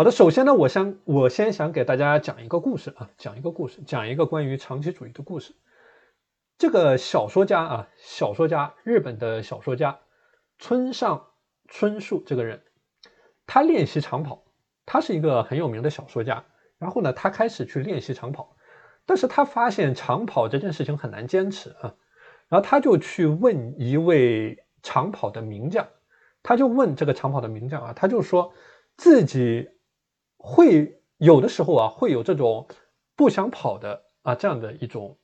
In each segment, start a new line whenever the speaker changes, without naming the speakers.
好的，首先呢，我先我先想给大家讲一个故事啊，讲一个故事，讲一个关于长期主义的故事。这个小说家啊，小说家，日本的小说家村上春树这个人，他练习长跑，他是一个很有名的小说家。然后呢，他开始去练习长跑，但是他发现长跑这件事情很难坚持啊。然后他就去问一位长跑的名将，他就问这个长跑的名将啊，他就说自己。会有的时候啊，会有这种不想跑的啊这样的一种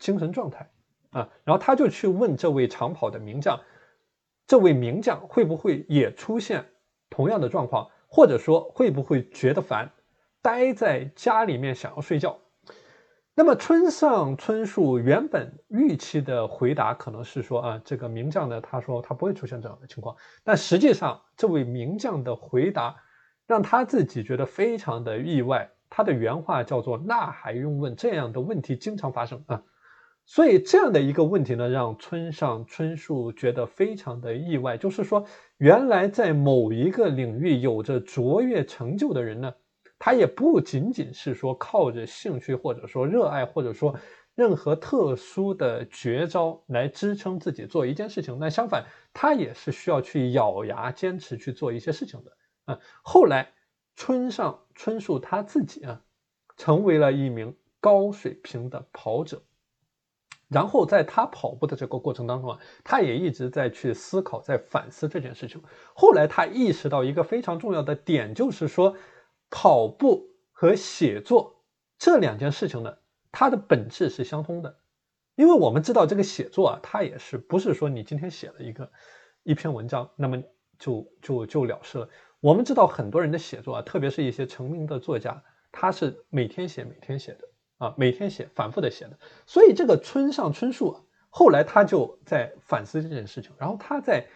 精神状态啊，然后他就去问这位长跑的名将，这位名将会不会也出现同样的状况，或者说会不会觉得烦，待在家里面想要睡觉？那么村上春树原本预期的回答可能是说啊，这个名将呢，他说他不会出现这样的情况，但实际上这位名将的回答。让他自己觉得非常的意外。他的原话叫做“那还用问？这样的问题经常发生啊。”所以这样的一个问题呢，让村上春树觉得非常的意外。就是说，原来在某一个领域有着卓越成就的人呢，他也不仅仅是说靠着兴趣或者说热爱或者说任何特殊的绝招来支撑自己做一件事情。那相反，他也是需要去咬牙坚持去做一些事情的。啊，后来村上春树他自己啊，成为了一名高水平的跑者。然后在他跑步的这个过程当中啊，他也一直在去思考，在反思这件事情。后来他意识到一个非常重要的点，就是说跑步和写作这两件事情呢，它的本质是相通的。因为我们知道这个写作啊，它也是不是说你今天写了一个一篇文章，那么就就就了事了。我们知道很多人的写作啊，特别是一些成名的作家，他是每天写、每天写的啊，每天写、反复的写的。所以这个村上春树啊，后来他就在反思这件事情，然后他在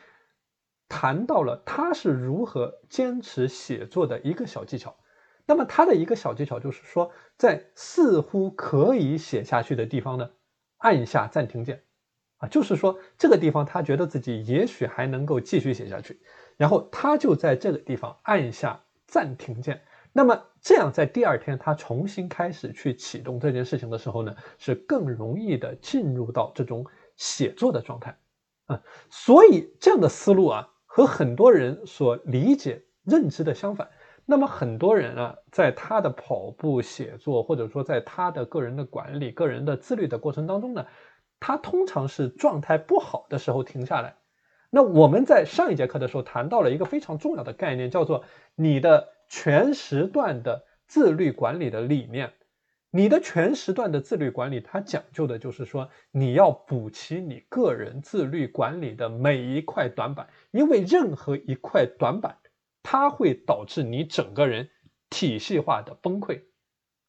谈到了他是如何坚持写作的一个小技巧。那么他的一个小技巧就是说，在似乎可以写下去的地方呢，按下暂停键啊，就是说这个地方他觉得自己也许还能够继续写下去。然后他就在这个地方按下暂停键，那么这样在第二天他重新开始去启动这件事情的时候呢，是更容易的进入到这种写作的状态啊。所以这样的思路啊，和很多人所理解认知的相反。那么很多人啊，在他的跑步、写作，或者说在他的个人的管理、个人的自律的过程当中呢，他通常是状态不好的时候停下来。那我们在上一节课的时候谈到了一个非常重要的概念，叫做你的全时段的自律管理的理念。你的全时段的自律管理，它讲究的就是说，你要补齐你个人自律管理的每一块短板，因为任何一块短板，它会导致你整个人体系化的崩溃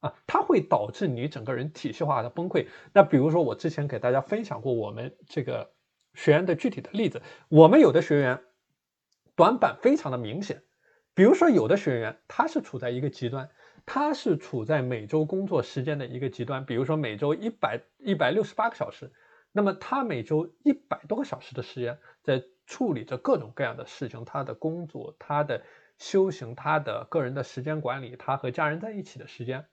啊，它会导致你整个人体系化的崩溃。那比如说，我之前给大家分享过我们这个。学员的具体的例子，我们有的学员短板非常的明显，比如说有的学员他是处在一个极端，他是处在每周工作时间的一个极端，比如说每周一百一百六十八个小时，那么他每周一百多个小时的时间在处理着各种各样的事情，他的工作、他的修行、他的个人的时间管理、他和家人在一起的时间，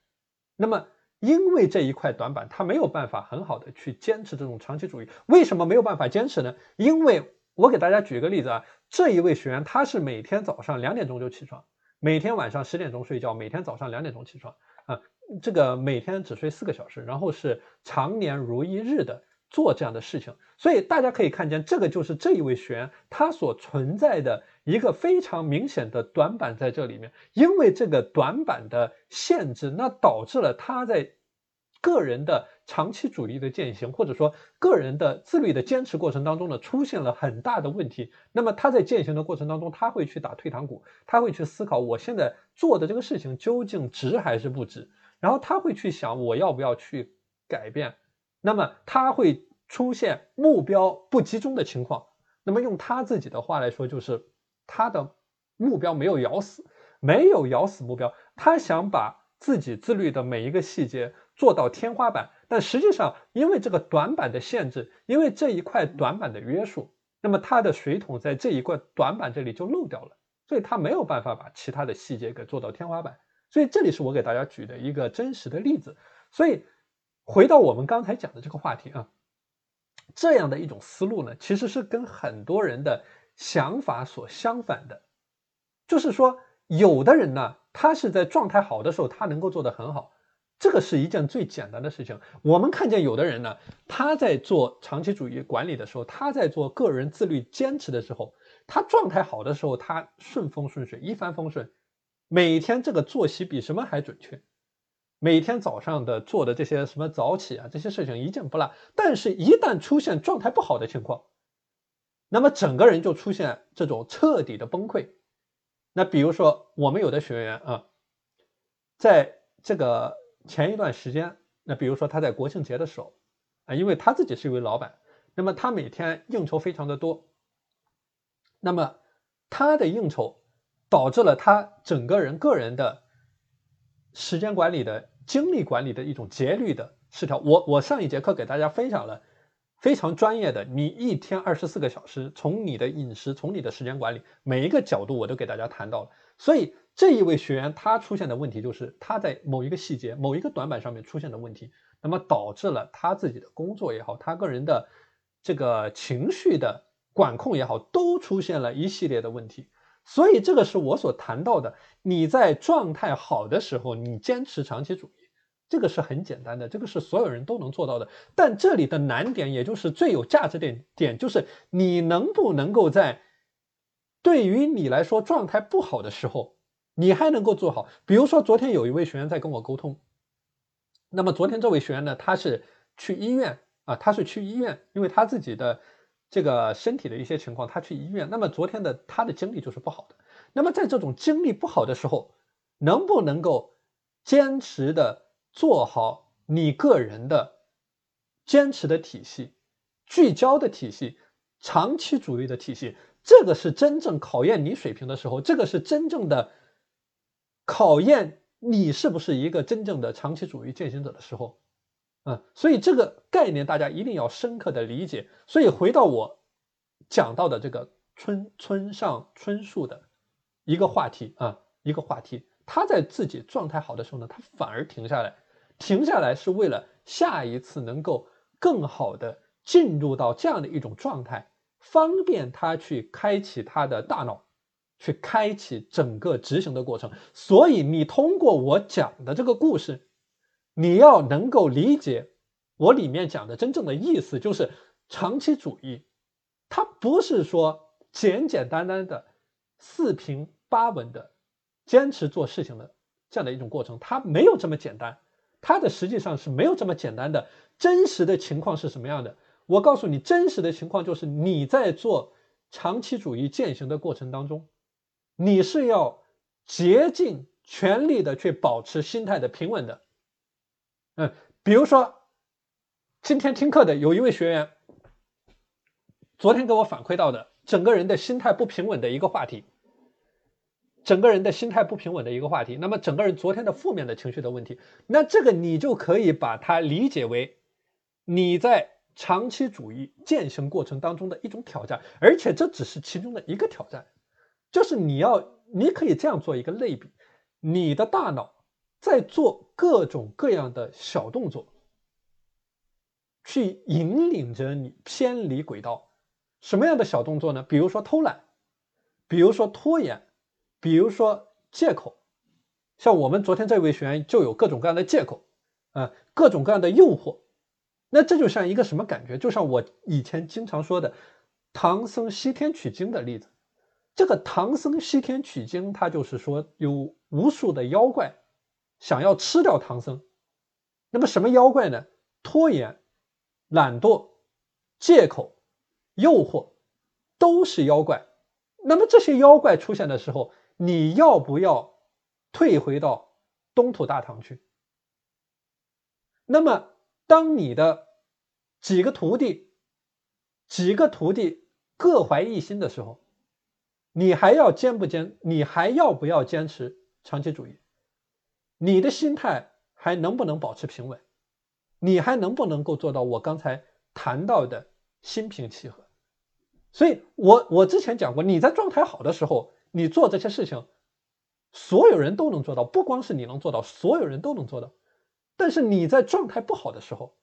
那么。因为这一块短板，他没有办法很好的去坚持这种长期主义。为什么没有办法坚持呢？因为我给大家举一个例子啊，这一位学员他是每天早上两点钟就起床，每天晚上十点钟睡觉，每天早上两点钟起床啊，这个每天只睡四个小时，然后是常年如一日的做这样的事情。所以大家可以看见，这个就是这一位学员他所存在的一个非常明显的短板在这里面。因为这个短板的限制，那导致了他在个人的长期主义的践行，或者说个人的自律的坚持过程当中呢，出现了很大的问题。那么他在践行的过程当中，他会去打退堂鼓，他会去思考我现在做的这个事情究竟值还是不值，然后他会去想我要不要去改变。那么他会。出现目标不集中的情况，那么用他自己的话来说，就是他的目标没有咬死，没有咬死目标。他想把自己自律的每一个细节做到天花板，但实际上因为这个短板的限制，因为这一块短板的约束，那么他的水桶在这一块短板这里就漏掉了。所以他没有办法把其他的细节给做到天花板。所以这里是我给大家举的一个真实的例子。所以回到我们刚才讲的这个话题啊，这样的一种思路呢，其实是跟很多人的想法所相反的。就是说，有的人呢，他是在状态好的时候，他能够做得很好。这个是一件最简单的事情。我们看见有的人呢，他在做长期主义管理的时候，他在做个人自律坚持的时候，他状态好的时候，他顺风顺水，一帆风顺，每天这个作息比什么还准确，每天早上的做的这些什么早起啊，这些事情一件不落。但是，一旦出现状态不好的情况，那么整个人就出现这种彻底的崩溃。那比如说，我们有的学员啊，在这个。前一段时间，那比如说他在国庆节的时候，啊，因为他自己是一位老板，那么他每天应酬非常的多，那么他的应酬导致了他整个人个人的时间管理的精力管理的一种节律的失调。我我上一节课给大家分享了非常专业的，你一天二十四个小时，从你的饮食，从你的时间管理每一个角度，我都给大家谈到了，所以。这一位学员他出现的问题就是他在某一个细节、某一个短板上面出现的问题，那么导致了他自己的工作也好，他个人的这个情绪的管控也好，都出现了一系列的问题。所以这个是我所谈到的，你在状态好的时候，你坚持长期主义，这个是很简单的，这个是所有人都能做到的。但这里的难点，也就是最有价值点点，就是你能不能够在对于你来说状态不好的时候。你还能够做好，比如说昨天有一位学员在跟我沟通，那么昨天这位学员呢，他是去医院啊，他是去医院，因为他自己的这个身体的一些情况，他去医院。那么昨天的他的精力就是不好的。那么在这种精力不好的时候，能不能够坚持的做好你个人的坚持的体系、聚焦的体系、长期主义的体系？这个是真正考验你水平的时候，这个是真正的。考验你是不是一个真正的长期主义践行者的时候，嗯，所以这个概念大家一定要深刻的理解。所以回到我讲到的这个村村上春树的一个话题啊，一个话题，他在自己状态好的时候呢，他反而停下来，停下来是为了下一次能够更好的进入到这样的一种状态，方便他去开启他的大脑。去开启整个执行的过程，所以你通过我讲的这个故事，你要能够理解我里面讲的真正的意思，就是长期主义，它不是说简简单单的四平八稳的坚持做事情的这样的一种过程，它没有这么简单，它的实际上是没有这么简单的。真实的情况是什么样的？我告诉你，真实的情况就是你在做长期主义践行的过程当中。你是要竭尽全力的去保持心态的平稳的，嗯，比如说今天听课的有一位学员，昨天给我反馈到的整个人的心态不平稳的一个话题，整个人的心态不平稳的一个话题，那么整个人昨天的负面的情绪的问题，那这个你就可以把它理解为你在长期主义践行过程当中的一种挑战，而且这只是其中的一个挑战。就是你要，你可以这样做一个类比，你的大脑在做各种各样的小动作，去引领着你偏离轨道。什么样的小动作呢？比如说偷懒，比如说拖延，比如说借口。像我们昨天这位学员就有各种各样的借口，啊，各种各样的诱惑。那这就像一个什么感觉？就像我以前经常说的唐僧西天取经的例子。这个唐僧西天取经，他就是说有无数的妖怪想要吃掉唐僧。那么什么妖怪呢？拖延、懒惰、借口、诱惑，都是妖怪。那么这些妖怪出现的时候，你要不要退回到东土大唐去？那么当你的几个徒弟、几个徒弟各怀一心的时候，你还要坚不坚？你还要不要坚持长期主义？你的心态还能不能保持平稳？你还能不能够做到我刚才谈到的心平气和？所以我我之前讲过，你在状态好的时候，你做这些事情，所有人都能做到，不光是你能做到，所有人都能做到。但是你在状态不好的时候，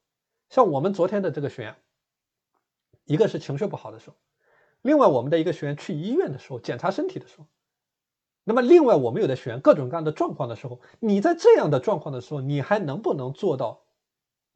像我们昨天的这个学员，一个是情绪不好的时候，另外我们的一个学员去医院的时候检查身体的时候，那么另外我们有的学员各种各样的状况的时候，你在这样的状况的时候，你还能不能做到？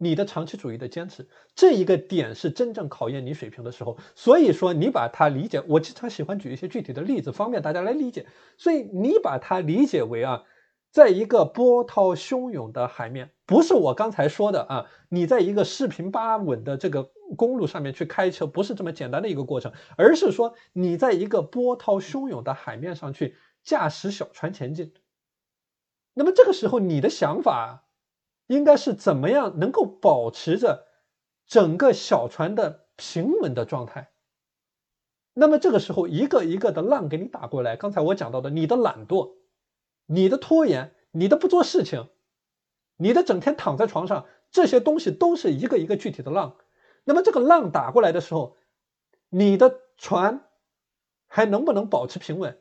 你的长期主义的坚持，这一个点是真正考验你水平的时候。所以说，你把它理解，我经常喜欢举一些具体的例子，方便大家来理解。所以你把它理解为啊，在一个波涛汹涌的海面，不是我刚才说的啊，你在一个四平八稳的这个公路上面去开车，不是这么简单的一个过程，而是说你在一个波涛汹涌的海面上去驾驶小船前进。那么这个时候，你的想法。应该是怎么样能够保持着整个小船的平稳的状态？那么这个时候，一个一个的浪给你打过来。刚才我讲到的，你的懒惰、你的拖延、你的不做事情、你的整天躺在床上，这些东西都是一个一个具体的浪。那么这个浪打过来的时候，你的船还能不能保持平稳？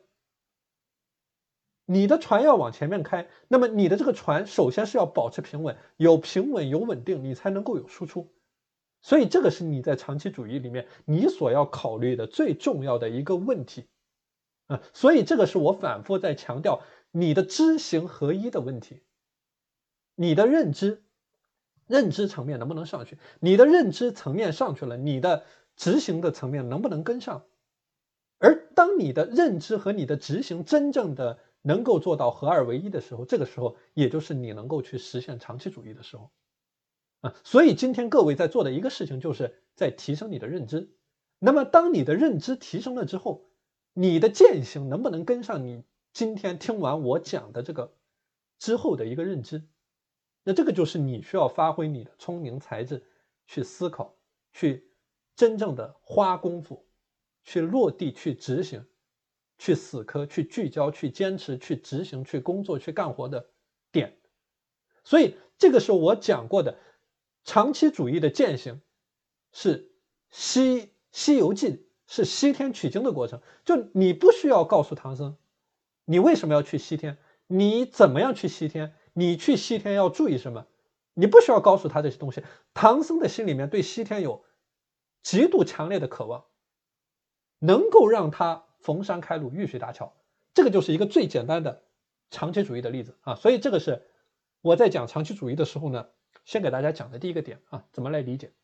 你的船要往前面开，那么你的这个船首先是要保持平稳，有平稳有稳定，你才能够有输出。所以这个是你在长期主义里面你所要考虑的最重要的一个问题啊。所以这个是我反复在强调你的知行合一的问题，你的认知认知层面能不能上去？你的认知层面上去了，你的执行的层面能不能跟上？而当你的认知和你的执行真正的能够做到合二为一的时候，这个时候也就是你能够去实现长期主义的时候，啊，所以今天各位在做的一个事情，就是在提升你的认知。那么，当你的认知提升了之后，你的践行能不能跟上你今天听完我讲的这个之后的一个认知？那这个就是你需要发挥你的聪明才智去思考，去真正的花功夫，去落地去执行。去死磕，去聚焦，去坚持，去执行，去工作，去干活的点。所以这个是我讲过的，长期主义的践行是西西游记，是西天取经的过程。就你不需要告诉唐僧，你为什么要去西天，你怎么样去西天，你去西天要注意什么，你不需要告诉他这些东西。唐僧的心里面对西天有极度强烈的渴望，能够让他。逢山开路，遇水搭桥，这个就是一个最简单的长期主义的例子啊。所以这个是我在讲长期主义的时候呢，先给大家讲的第一个点啊，怎么来理解？